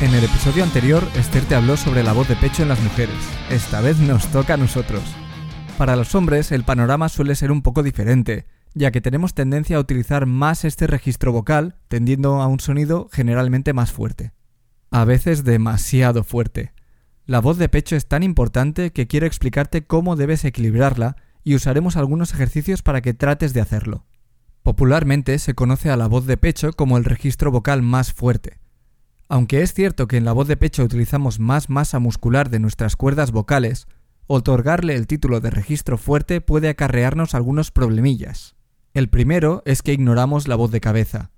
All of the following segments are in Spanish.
En el episodio anterior, Esther te habló sobre la voz de pecho en las mujeres. Esta vez nos toca a nosotros. Para los hombres, el panorama suele ser un poco diferente, ya que tenemos tendencia a utilizar más este registro vocal, tendiendo a un sonido generalmente más fuerte. A veces demasiado fuerte. La voz de pecho es tan importante que quiero explicarte cómo debes equilibrarla y usaremos algunos ejercicios para que trates de hacerlo. Popularmente se conoce a la voz de pecho como el registro vocal más fuerte. Aunque es cierto que en la voz de pecho utilizamos más masa muscular de nuestras cuerdas vocales, otorgarle el título de registro fuerte puede acarrearnos algunos problemillas. El primero es que ignoramos la voz de cabeza.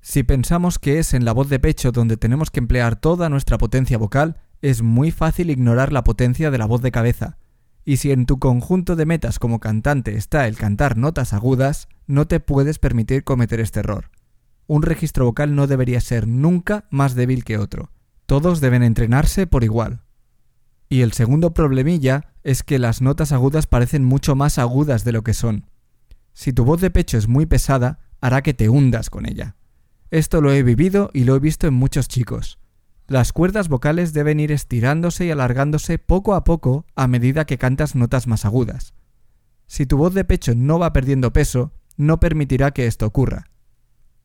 Si pensamos que es en la voz de pecho donde tenemos que emplear toda nuestra potencia vocal, es muy fácil ignorar la potencia de la voz de cabeza. Y si en tu conjunto de metas como cantante está el cantar notas agudas, no te puedes permitir cometer este error un registro vocal no debería ser nunca más débil que otro. Todos deben entrenarse por igual. Y el segundo problemilla es que las notas agudas parecen mucho más agudas de lo que son. Si tu voz de pecho es muy pesada, hará que te hundas con ella. Esto lo he vivido y lo he visto en muchos chicos. Las cuerdas vocales deben ir estirándose y alargándose poco a poco a medida que cantas notas más agudas. Si tu voz de pecho no va perdiendo peso, no permitirá que esto ocurra.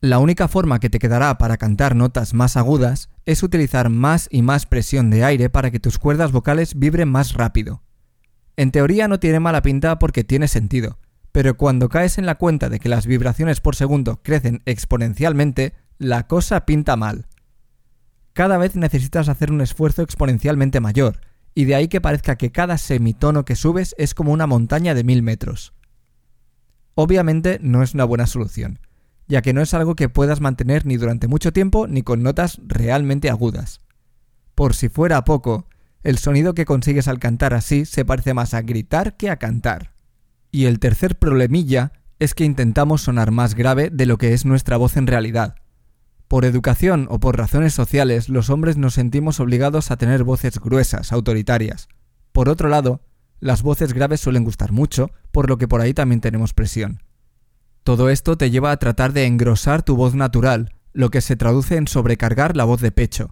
La única forma que te quedará para cantar notas más agudas es utilizar más y más presión de aire para que tus cuerdas vocales vibren más rápido. En teoría no tiene mala pinta porque tiene sentido, pero cuando caes en la cuenta de que las vibraciones por segundo crecen exponencialmente, la cosa pinta mal. Cada vez necesitas hacer un esfuerzo exponencialmente mayor, y de ahí que parezca que cada semitono que subes es como una montaña de mil metros. Obviamente no es una buena solución ya que no es algo que puedas mantener ni durante mucho tiempo ni con notas realmente agudas. Por si fuera poco, el sonido que consigues al cantar así se parece más a gritar que a cantar. Y el tercer problemilla es que intentamos sonar más grave de lo que es nuestra voz en realidad. Por educación o por razones sociales, los hombres nos sentimos obligados a tener voces gruesas, autoritarias. Por otro lado, las voces graves suelen gustar mucho, por lo que por ahí también tenemos presión. Todo esto te lleva a tratar de engrosar tu voz natural, lo que se traduce en sobrecargar la voz de pecho.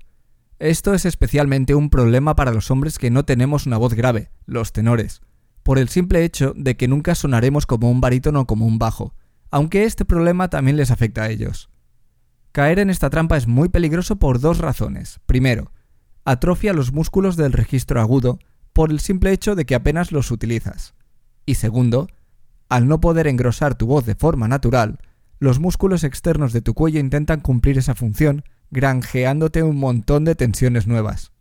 Esto es especialmente un problema para los hombres que no tenemos una voz grave, los tenores, por el simple hecho de que nunca sonaremos como un barítono o como un bajo, aunque este problema también les afecta a ellos. Caer en esta trampa es muy peligroso por dos razones. Primero, atrofia los músculos del registro agudo por el simple hecho de que apenas los utilizas. Y segundo, al no poder engrosar tu voz de forma natural, los músculos externos de tu cuello intentan cumplir esa función, granjeándote un montón de tensiones nuevas.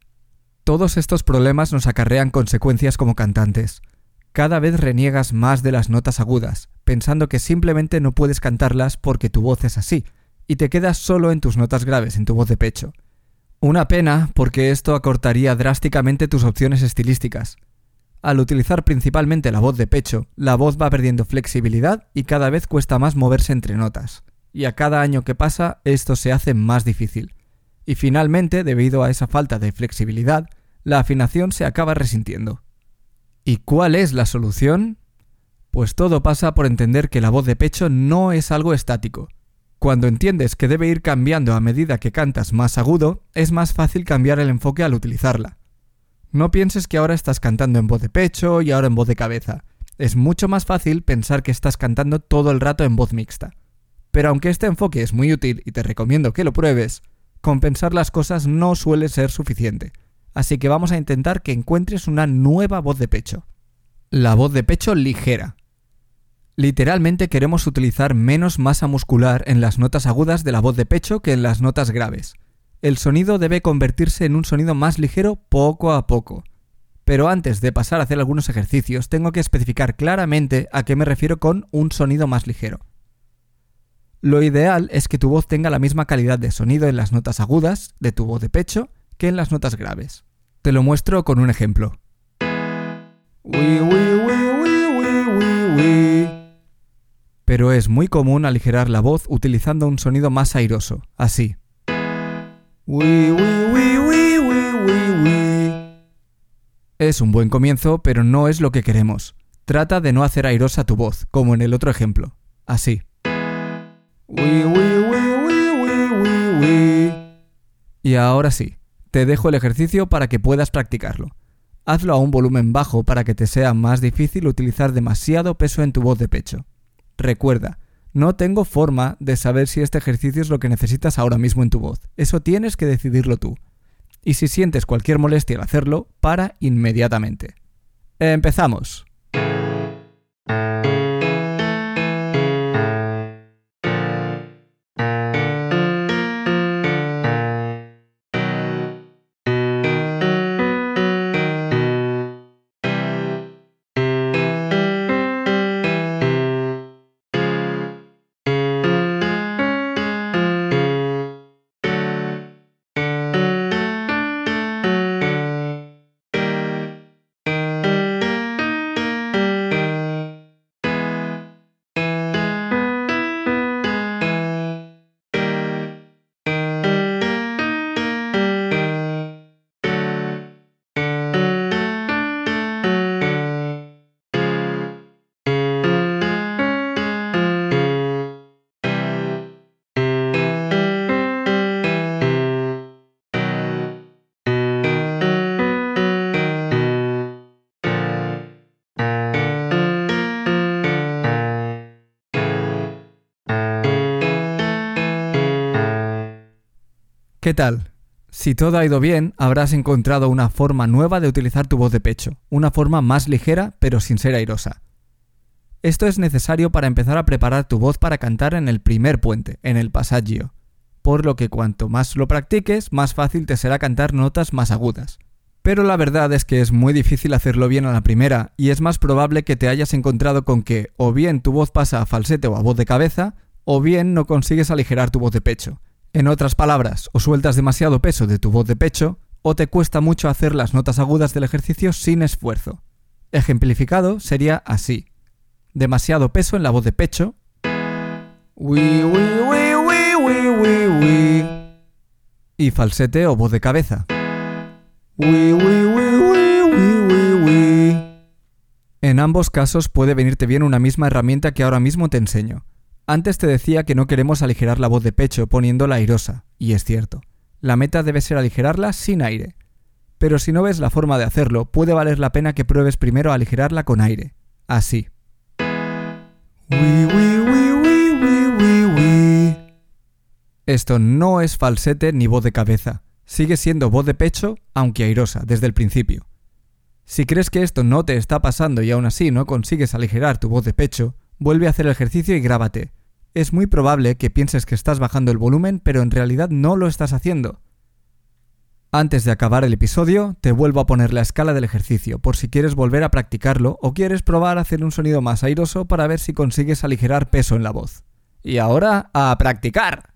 Todos estos problemas nos acarrean consecuencias como cantantes. Cada vez reniegas más de las notas agudas, pensando que simplemente no puedes cantarlas porque tu voz es así, y te quedas solo en tus notas graves, en tu voz de pecho. Una pena porque esto acortaría drásticamente tus opciones estilísticas. Al utilizar principalmente la voz de pecho, la voz va perdiendo flexibilidad y cada vez cuesta más moverse entre notas. Y a cada año que pasa esto se hace más difícil. Y finalmente, debido a esa falta de flexibilidad, la afinación se acaba resintiendo. ¿Y cuál es la solución? Pues todo pasa por entender que la voz de pecho no es algo estático. Cuando entiendes que debe ir cambiando a medida que cantas más agudo, es más fácil cambiar el enfoque al utilizarla. No pienses que ahora estás cantando en voz de pecho y ahora en voz de cabeza. Es mucho más fácil pensar que estás cantando todo el rato en voz mixta. Pero aunque este enfoque es muy útil y te recomiendo que lo pruebes, compensar las cosas no suele ser suficiente. Así que vamos a intentar que encuentres una nueva voz de pecho. La voz de pecho ligera. Literalmente queremos utilizar menos masa muscular en las notas agudas de la voz de pecho que en las notas graves el sonido debe convertirse en un sonido más ligero poco a poco. Pero antes de pasar a hacer algunos ejercicios, tengo que especificar claramente a qué me refiero con un sonido más ligero. Lo ideal es que tu voz tenga la misma calidad de sonido en las notas agudas de tu voz de pecho que en las notas graves. Te lo muestro con un ejemplo. Pero es muy común aligerar la voz utilizando un sonido más airoso, así. Es un buen comienzo, pero no es lo que queremos. Trata de no hacer airosa tu voz, como en el otro ejemplo. Así. Y ahora sí, te dejo el ejercicio para que puedas practicarlo. Hazlo a un volumen bajo para que te sea más difícil utilizar demasiado peso en tu voz de pecho. Recuerda, no tengo forma de saber si este ejercicio es lo que necesitas ahora mismo en tu voz. Eso tienes que decidirlo tú. Y si sientes cualquier molestia al hacerlo, para inmediatamente. Empezamos. ¿Qué tal? Si todo ha ido bien, habrás encontrado una forma nueva de utilizar tu voz de pecho, una forma más ligera pero sin ser airosa. Esto es necesario para empezar a preparar tu voz para cantar en el primer puente, en el passaggio, por lo que cuanto más lo practiques, más fácil te será cantar notas más agudas. Pero la verdad es que es muy difícil hacerlo bien a la primera, y es más probable que te hayas encontrado con que o bien tu voz pasa a falsete o a voz de cabeza, o bien no consigues aligerar tu voz de pecho. En otras palabras, o sueltas demasiado peso de tu voz de pecho, o te cuesta mucho hacer las notas agudas del ejercicio sin esfuerzo. Ejemplificado sería así. Demasiado peso en la voz de pecho. Y falsete o voz de cabeza. En ambos casos puede venirte bien una misma herramienta que ahora mismo te enseño. Antes te decía que no queremos aligerar la voz de pecho poniéndola airosa, y es cierto. La meta debe ser aligerarla sin aire. Pero si no ves la forma de hacerlo, puede valer la pena que pruebes primero a aligerarla con aire. Así. Esto no es falsete ni voz de cabeza. Sigue siendo voz de pecho, aunque airosa, desde el principio. Si crees que esto no te está pasando y aún así no consigues aligerar tu voz de pecho, vuelve a hacer el ejercicio y grábate. Es muy probable que pienses que estás bajando el volumen, pero en realidad no lo estás haciendo. Antes de acabar el episodio, te vuelvo a poner la escala del ejercicio por si quieres volver a practicarlo o quieres probar a hacer un sonido más airoso para ver si consigues aligerar peso en la voz. Y ahora, a practicar.